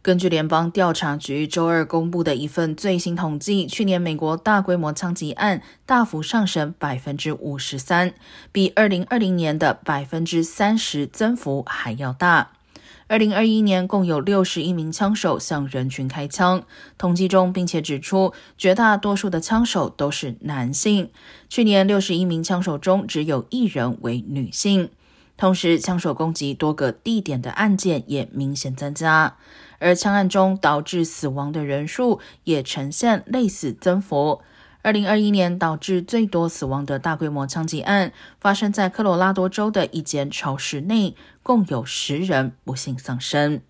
根据联邦调查局周二公布的一份最新统计，去年美国大规模枪击案大幅上升百分之五十三，比二零二零年的百分之三十增幅还要大。二零二一年共有六十一名枪手向人群开枪，统计中并且指出，绝大多数的枪手都是男性。去年六十一名枪手中，只有一人为女性。同时，枪手攻击多个地点的案件也明显增加，而枪案中导致死亡的人数也呈现类似增幅。二零二一年导致最多死亡的大规模枪击案发生在科罗拉多州的一间超市内，共有十人不幸丧生。